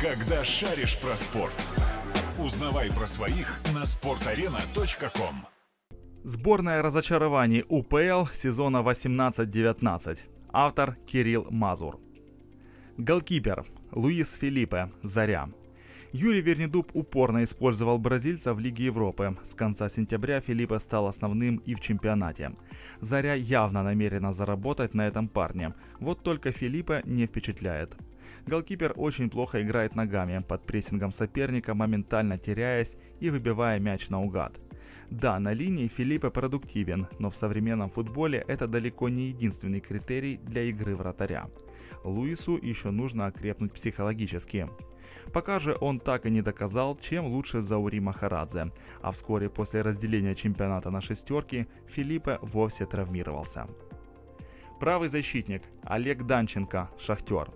Когда шаришь про спорт. Узнавай про своих на sportarena.com. Сборная разочарований УПЛ сезона 18-19. Автор Кирилл Мазур. Голкипер Луис Филиппе, Заря. Юрий Вернедуб упорно использовал бразильца в Лиге Европы. С конца сентября Филиппе стал основным и в чемпионате. Заря явно намерена заработать на этом парне. Вот только Филиппе не впечатляет. Голкипер очень плохо играет ногами, под прессингом соперника, моментально теряясь и выбивая мяч наугад. Да, на линии Филиппе продуктивен, но в современном футболе это далеко не единственный критерий для игры вратаря. Луису еще нужно окрепнуть психологически. Пока же он так и не доказал, чем лучше Заури Махарадзе, а вскоре после разделения чемпионата на шестерки Филиппе вовсе травмировался. Правый защитник Олег Данченко, Шахтер.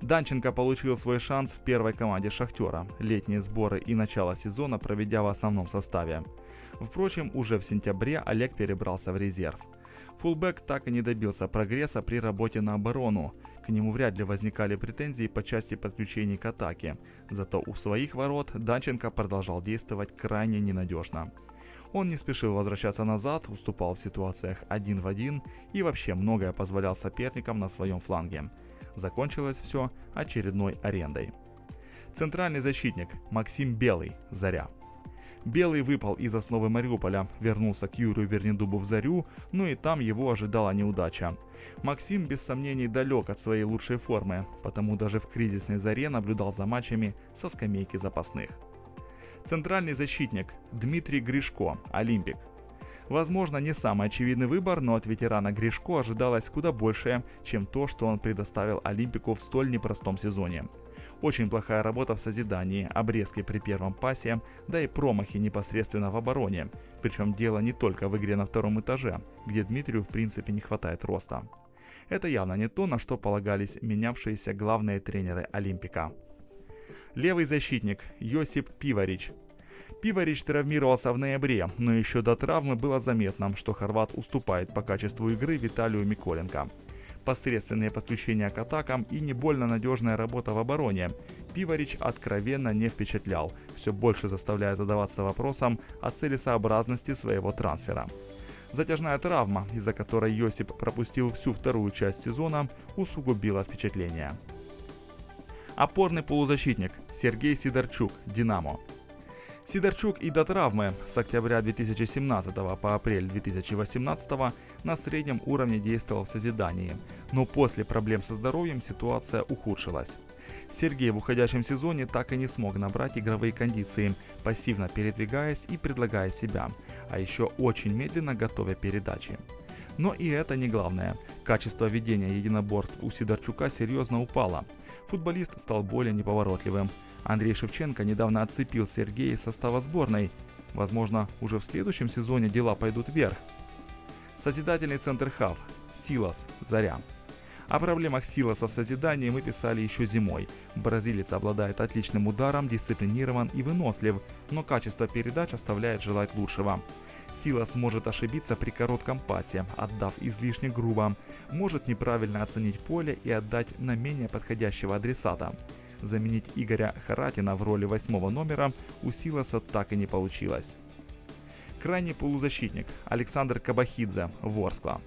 Данченко получил свой шанс в первой команде «Шахтера», летние сборы и начало сезона проведя в основном составе. Впрочем, уже в сентябре Олег перебрался в резерв. Фулбэк так и не добился прогресса при работе на оборону. К нему вряд ли возникали претензии по части подключений к атаке. Зато у своих ворот Данченко продолжал действовать крайне ненадежно. Он не спешил возвращаться назад, уступал в ситуациях один в один и вообще многое позволял соперникам на своем фланге. Закончилось все очередной арендой. Центральный защитник Максим Белый, Заря. Белый выпал из основы Мариуполя, вернулся к Юрию Вернедубу в Зарю, но и там его ожидала неудача. Максим без сомнений далек от своей лучшей формы, потому даже в кризисной Заре наблюдал за матчами со скамейки запасных. Центральный защитник Дмитрий Гришко, Олимпик – Возможно, не самый очевидный выбор, но от ветерана Гришко ожидалось куда большее, чем то, что он предоставил Олимпику в столь непростом сезоне. Очень плохая работа в созидании, обрезки при первом пасе, да и промахи непосредственно в обороне. Причем дело не только в игре на втором этаже, где Дмитрию в принципе не хватает роста. Это явно не то, на что полагались менявшиеся главные тренеры Олимпика. Левый защитник Йосип Пиварич Пиварич травмировался в ноябре, но еще до травмы было заметно, что хорват уступает по качеству игры Виталию Миколенко. Посредственные подключения к атакам и не больно надежная работа в обороне. Пиварич откровенно не впечатлял, все больше заставляя задаваться вопросом о целесообразности своего трансфера. Затяжная травма, из-за которой Йосип пропустил всю вторую часть сезона, усугубила впечатление. Опорный полузащитник Сергей Сидорчук, Динамо. Сидорчук и до травмы с октября 2017 по апрель 2018 на среднем уровне действовал в созидании, но после проблем со здоровьем ситуация ухудшилась. Сергей в уходящем сезоне так и не смог набрать игровые кондиции, пассивно передвигаясь и предлагая себя, а еще очень медленно готовя передачи. Но и это не главное. Качество ведения единоборств у Сидорчука серьезно упало. Футболист стал более неповоротливым, Андрей Шевченко недавно отцепил Сергея из состава сборной. Возможно, уже в следующем сезоне дела пойдут вверх. Созидательный центр ХАВ. Силас. Заря. О проблемах Силаса в созидании мы писали еще зимой. Бразилец обладает отличным ударом, дисциплинирован и вынослив, но качество передач оставляет желать лучшего. Силас может ошибиться при коротком пасе, отдав излишне грубо, может неправильно оценить поле и отдать на менее подходящего адресата. Заменить Игоря Харатина в роли восьмого номера у Силаса так и не получилось. Крайний полузащитник Александр Кабахидзе, Ворскла.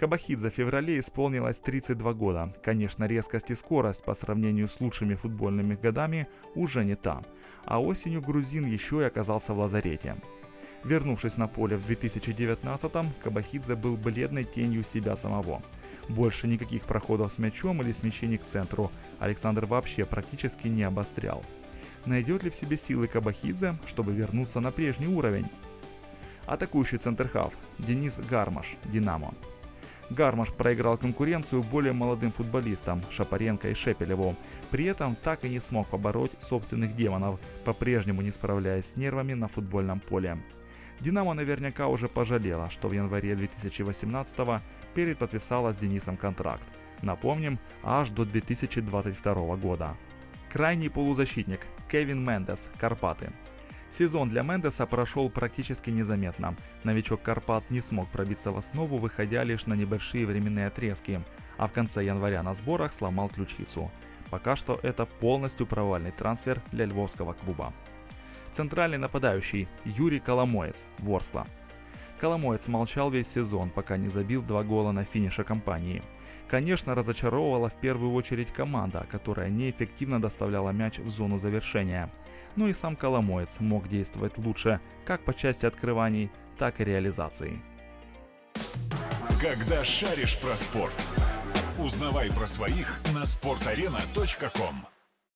Кабахидзе в феврале исполнилось 32 года. Конечно, резкость и скорость по сравнению с лучшими футбольными годами уже не та. А осенью грузин еще и оказался в лазарете. Вернувшись на поле в 2019-м, Кабахидзе был бледной тенью себя самого – больше никаких проходов с мячом или смещений к центру Александр вообще практически не обострял. Найдет ли в себе силы Кабахидзе, чтобы вернуться на прежний уровень? Атакующий центрхав Денис Гармаш, Динамо. Гармаш проиграл конкуренцию более молодым футболистам Шапаренко и Шепелеву. При этом так и не смог побороть собственных демонов, по-прежнему не справляясь с нервами на футбольном поле. Динамо наверняка уже пожалела, что в январе 2018 переподписала с Денисом контракт. Напомним, аж до 2022 года. Крайний полузащитник Кевин Мендес, Карпаты. Сезон для Мендеса прошел практически незаметно. Новичок Карпат не смог пробиться в основу, выходя лишь на небольшие временные отрезки, а в конце января на сборах сломал ключицу. Пока что это полностью провальный трансфер для львовского клуба. Центральный нападающий Юрий Коломоец, Ворскла. Коломоец молчал весь сезон, пока не забил два гола на финише кампании. Конечно, разочаровывала в первую очередь команда, которая неэффективно доставляла мяч в зону завершения. Но и сам Коломоец мог действовать лучше как по части открываний, так и реализации. Когда шаришь про спорт. Узнавай про своих на sportarena.com